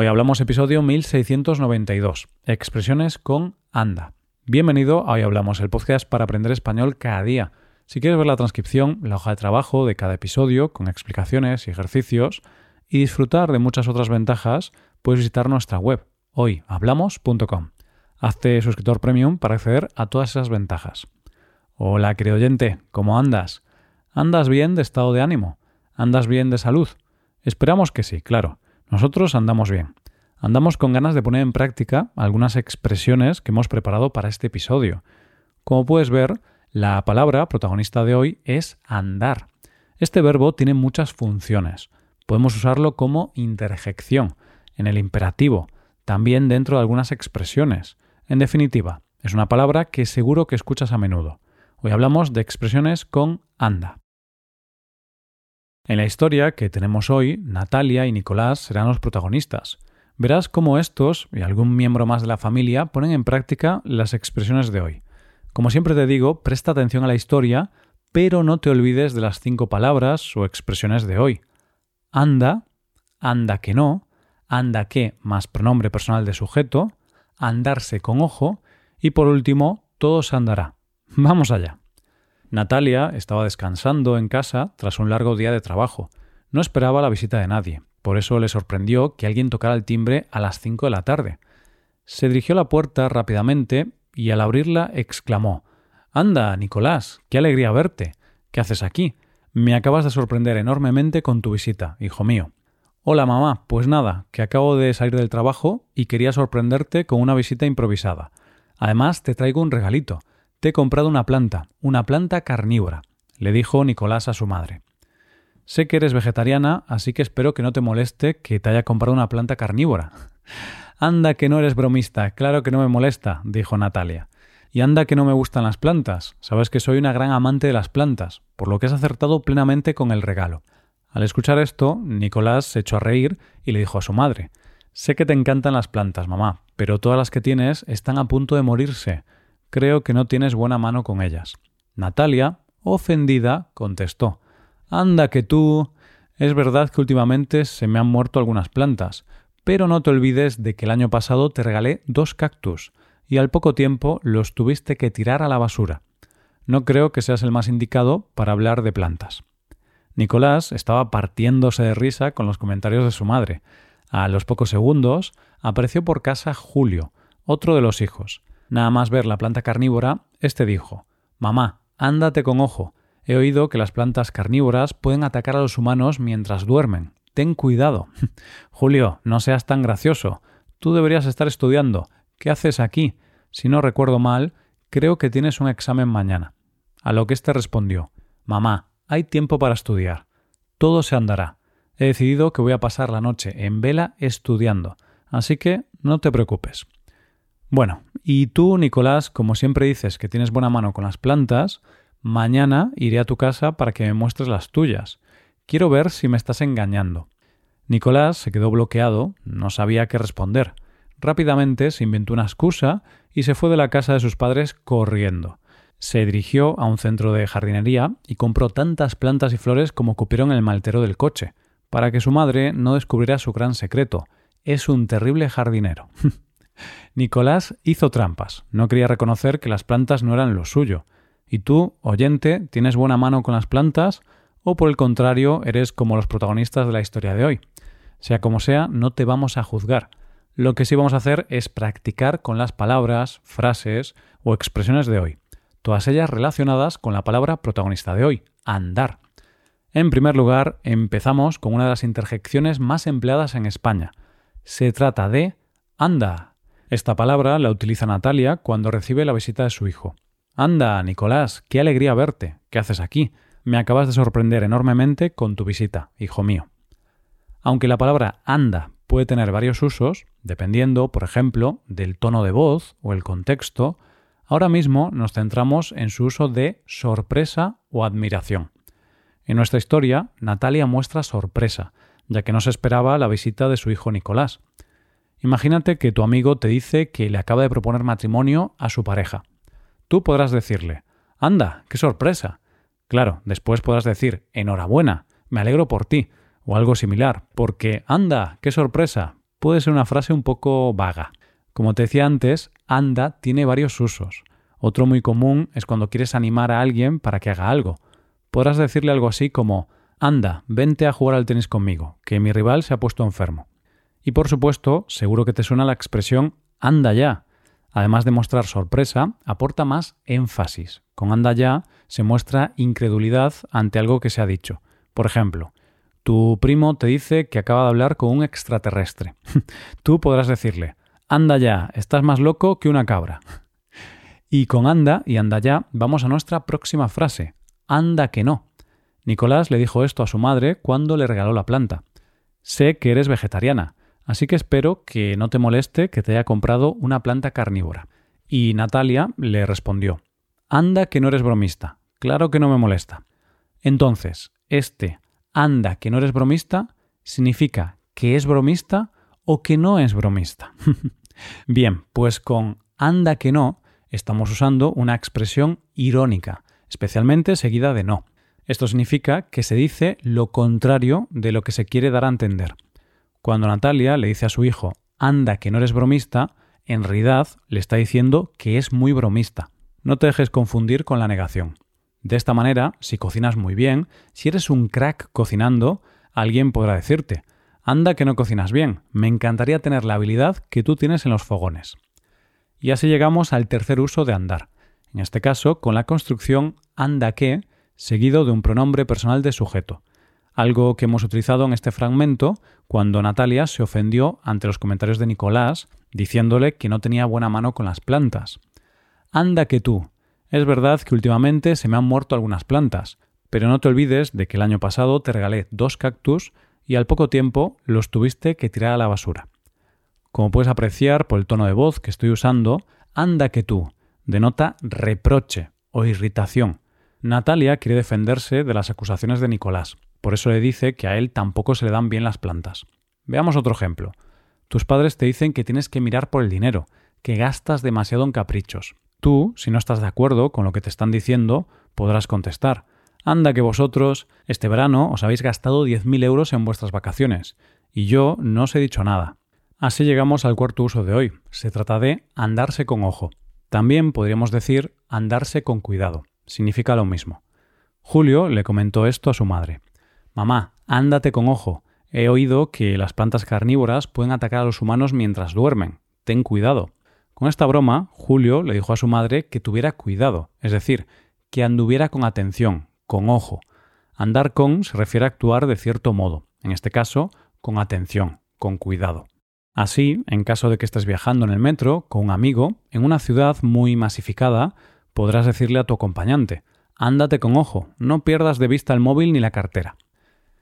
Hoy hablamos episodio 1692, expresiones con anda. Bienvenido a Hoy Hablamos, el podcast para aprender español cada día. Si quieres ver la transcripción, la hoja de trabajo de cada episodio con explicaciones y ejercicios y disfrutar de muchas otras ventajas, puedes visitar nuestra web hoyhablamos.com. Hazte suscriptor premium para acceder a todas esas ventajas. Hola, querido oyente, ¿cómo andas? ¿Andas bien de estado de ánimo? ¿Andas bien de salud? Esperamos que sí, claro. Nosotros andamos bien. Andamos con ganas de poner en práctica algunas expresiones que hemos preparado para este episodio. Como puedes ver, la palabra protagonista de hoy es andar. Este verbo tiene muchas funciones. Podemos usarlo como interjección, en el imperativo, también dentro de algunas expresiones. En definitiva, es una palabra que seguro que escuchas a menudo. Hoy hablamos de expresiones con anda. En la historia que tenemos hoy, Natalia y Nicolás serán los protagonistas. Verás cómo estos y algún miembro más de la familia ponen en práctica las expresiones de hoy. Como siempre te digo, presta atención a la historia, pero no te olvides de las cinco palabras o expresiones de hoy. Anda, anda que no, anda que más pronombre personal de sujeto, andarse con ojo y por último, todo se andará. Vamos allá. Natalia estaba descansando en casa tras un largo día de trabajo. No esperaba la visita de nadie. Por eso le sorprendió que alguien tocara el timbre a las cinco de la tarde. Se dirigió a la puerta rápidamente y al abrirla exclamó Anda, Nicolás, qué alegría verte. ¿Qué haces aquí? Me acabas de sorprender enormemente con tu visita, hijo mío. Hola, mamá. Pues nada, que acabo de salir del trabajo y quería sorprenderte con una visita improvisada. Además, te traigo un regalito. Te he comprado una planta, una planta carnívora, le dijo Nicolás a su madre. Sé que eres vegetariana, así que espero que no te moleste que te haya comprado una planta carnívora. Anda que no eres bromista, claro que no me molesta, dijo Natalia. Y anda que no me gustan las plantas, sabes que soy una gran amante de las plantas, por lo que has acertado plenamente con el regalo. Al escuchar esto, Nicolás se echó a reír y le dijo a su madre Sé que te encantan las plantas, mamá, pero todas las que tienes están a punto de morirse. Creo que no tienes buena mano con ellas. Natalia, ofendida, contestó Anda que tú. Es verdad que últimamente se me han muerto algunas plantas, pero no te olvides de que el año pasado te regalé dos cactus, y al poco tiempo los tuviste que tirar a la basura. No creo que seas el más indicado para hablar de plantas. Nicolás estaba partiéndose de risa con los comentarios de su madre. A los pocos segundos apareció por casa Julio, otro de los hijos. Nada más ver la planta carnívora, éste dijo Mamá, ándate con ojo, He oído que las plantas carnívoras pueden atacar a los humanos mientras duermen. Ten cuidado. Julio, no seas tan gracioso. Tú deberías estar estudiando. ¿Qué haces aquí? Si no recuerdo mal, creo que tienes un examen mañana. A lo que éste respondió Mamá, hay tiempo para estudiar. Todo se andará. He decidido que voy a pasar la noche en vela estudiando, así que no te preocupes. Bueno, y tú, Nicolás, como siempre dices que tienes buena mano con las plantas, Mañana iré a tu casa para que me muestres las tuyas. Quiero ver si me estás engañando. Nicolás se quedó bloqueado, no sabía qué responder. Rápidamente se inventó una excusa y se fue de la casa de sus padres corriendo. Se dirigió a un centro de jardinería y compró tantas plantas y flores como cupieron el maltero del coche, para que su madre no descubriera su gran secreto. Es un terrible jardinero. Nicolás hizo trampas. No quería reconocer que las plantas no eran lo suyo. ¿Y tú, oyente, tienes buena mano con las plantas o por el contrario eres como los protagonistas de la historia de hoy? Sea como sea, no te vamos a juzgar. Lo que sí vamos a hacer es practicar con las palabras, frases o expresiones de hoy, todas ellas relacionadas con la palabra protagonista de hoy, andar. En primer lugar, empezamos con una de las interjecciones más empleadas en España. Se trata de anda. Esta palabra la utiliza Natalia cuando recibe la visita de su hijo. Anda, Nicolás, qué alegría verte. ¿Qué haces aquí? Me acabas de sorprender enormemente con tu visita, hijo mío. Aunque la palabra anda puede tener varios usos, dependiendo, por ejemplo, del tono de voz o el contexto, ahora mismo nos centramos en su uso de sorpresa o admiración. En nuestra historia, Natalia muestra sorpresa, ya que no se esperaba la visita de su hijo Nicolás. Imagínate que tu amigo te dice que le acaba de proponer matrimonio a su pareja. Tú podrás decirle, anda, qué sorpresa. Claro, después podrás decir, enhorabuena, me alegro por ti, o algo similar, porque, anda, qué sorpresa, puede ser una frase un poco vaga. Como te decía antes, anda tiene varios usos. Otro muy común es cuando quieres animar a alguien para que haga algo. Podrás decirle algo así como Anda, vente a jugar al tenis conmigo, que mi rival se ha puesto enfermo. Y por supuesto, seguro que te suena la expresión anda ya. Además de mostrar sorpresa, aporta más énfasis. Con anda ya se muestra incredulidad ante algo que se ha dicho. Por ejemplo, tu primo te dice que acaba de hablar con un extraterrestre. Tú podrás decirle, anda ya, estás más loco que una cabra. Y con anda y anda ya vamos a nuestra próxima frase, anda que no. Nicolás le dijo esto a su madre cuando le regaló la planta. Sé que eres vegetariana, así que espero que no te moleste que te haya comprado una planta carnívora. Y Natalia le respondió, Anda que no eres bromista, claro que no me molesta. Entonces, este anda que no eres bromista significa que es bromista o que no es bromista. Bien, pues con anda que no estamos usando una expresión irónica, especialmente seguida de no. Esto significa que se dice lo contrario de lo que se quiere dar a entender. Cuando Natalia le dice a su hijo, anda que no eres bromista, en realidad le está diciendo que es muy bromista. No te dejes confundir con la negación. De esta manera, si cocinas muy bien, si eres un crack cocinando, alguien podrá decirte, anda que no cocinas bien, me encantaría tener la habilidad que tú tienes en los fogones. Y así llegamos al tercer uso de andar, en este caso con la construcción anda que, seguido de un pronombre personal de sujeto, algo que hemos utilizado en este fragmento cuando Natalia se ofendió ante los comentarios de Nicolás, diciéndole que no tenía buena mano con las plantas. Anda que tú. Es verdad que últimamente se me han muerto algunas plantas, pero no te olvides de que el año pasado te regalé dos cactus y al poco tiempo los tuviste que tirar a la basura. Como puedes apreciar por el tono de voz que estoy usando, anda que tú denota reproche o irritación, Natalia quiere defenderse de las acusaciones de Nicolás, por eso le dice que a él tampoco se le dan bien las plantas. Veamos otro ejemplo. Tus padres te dicen que tienes que mirar por el dinero, que gastas demasiado en caprichos. Tú, si no estás de acuerdo con lo que te están diciendo, podrás contestar. Anda que vosotros, este verano, os habéis gastado 10.000 euros en vuestras vacaciones, y yo no os he dicho nada. Así llegamos al cuarto uso de hoy. Se trata de andarse con ojo. También podríamos decir andarse con cuidado significa lo mismo. Julio le comentó esto a su madre. Mamá, ándate con ojo. He oído que las plantas carnívoras pueden atacar a los humanos mientras duermen. Ten cuidado. Con esta broma, Julio le dijo a su madre que tuviera cuidado, es decir, que anduviera con atención, con ojo. Andar con se refiere a actuar de cierto modo, en este caso, con atención, con cuidado. Así, en caso de que estés viajando en el metro con un amigo, en una ciudad muy masificada, podrás decirle a tu acompañante, ándate con ojo, no pierdas de vista el móvil ni la cartera.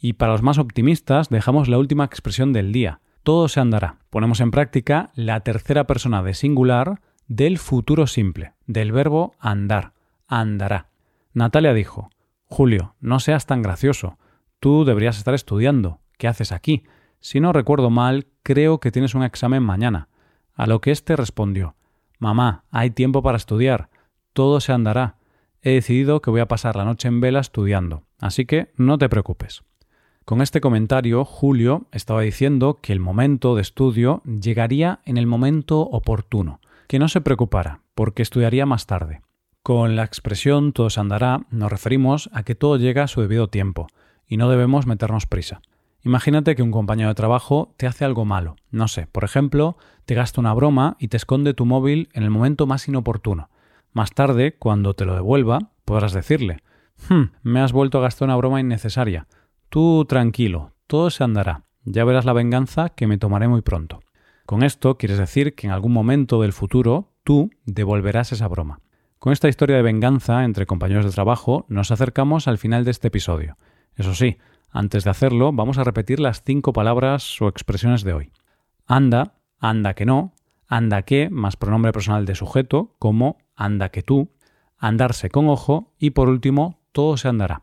Y para los más optimistas dejamos la última expresión del día, todo se andará. Ponemos en práctica la tercera persona de singular del futuro simple, del verbo andar, andará. Natalia dijo, Julio, no seas tan gracioso, tú deberías estar estudiando, ¿qué haces aquí? Si no recuerdo mal, creo que tienes un examen mañana. A lo que éste respondió, Mamá, hay tiempo para estudiar, todo se andará. He decidido que voy a pasar la noche en vela estudiando, así que no te preocupes. Con este comentario, Julio estaba diciendo que el momento de estudio llegaría en el momento oportuno, que no se preocupara, porque estudiaría más tarde. Con la expresión todo se andará nos referimos a que todo llega a su debido tiempo, y no debemos meternos prisa. Imagínate que un compañero de trabajo te hace algo malo, no sé, por ejemplo, te gasta una broma y te esconde tu móvil en el momento más inoportuno, más tarde, cuando te lo devuelva, podrás decirle, hmm, me has vuelto a gastar una broma innecesaria. Tú tranquilo, todo se andará. Ya verás la venganza que me tomaré muy pronto. Con esto quieres decir que en algún momento del futuro tú devolverás esa broma. Con esta historia de venganza entre compañeros de trabajo nos acercamos al final de este episodio. Eso sí, antes de hacerlo vamos a repetir las cinco palabras o expresiones de hoy. Anda, anda que no, anda que más pronombre personal de sujeto como anda que tú, andarse con ojo y por último, todo se andará.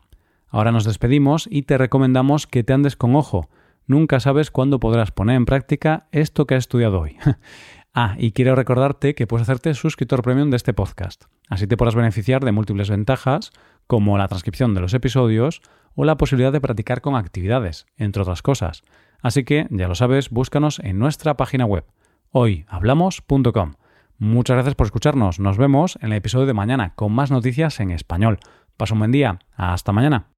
Ahora nos despedimos y te recomendamos que te andes con ojo. Nunca sabes cuándo podrás poner en práctica esto que has estudiado hoy. ah, y quiero recordarte que puedes hacerte suscriptor premium de este podcast. Así te podrás beneficiar de múltiples ventajas, como la transcripción de los episodios o la posibilidad de practicar con actividades, entre otras cosas. Así que, ya lo sabes, búscanos en nuestra página web, hoyhablamos.com. Muchas gracias por escucharnos. Nos vemos en el episodio de mañana con más noticias en español. Pasa un buen día. Hasta mañana.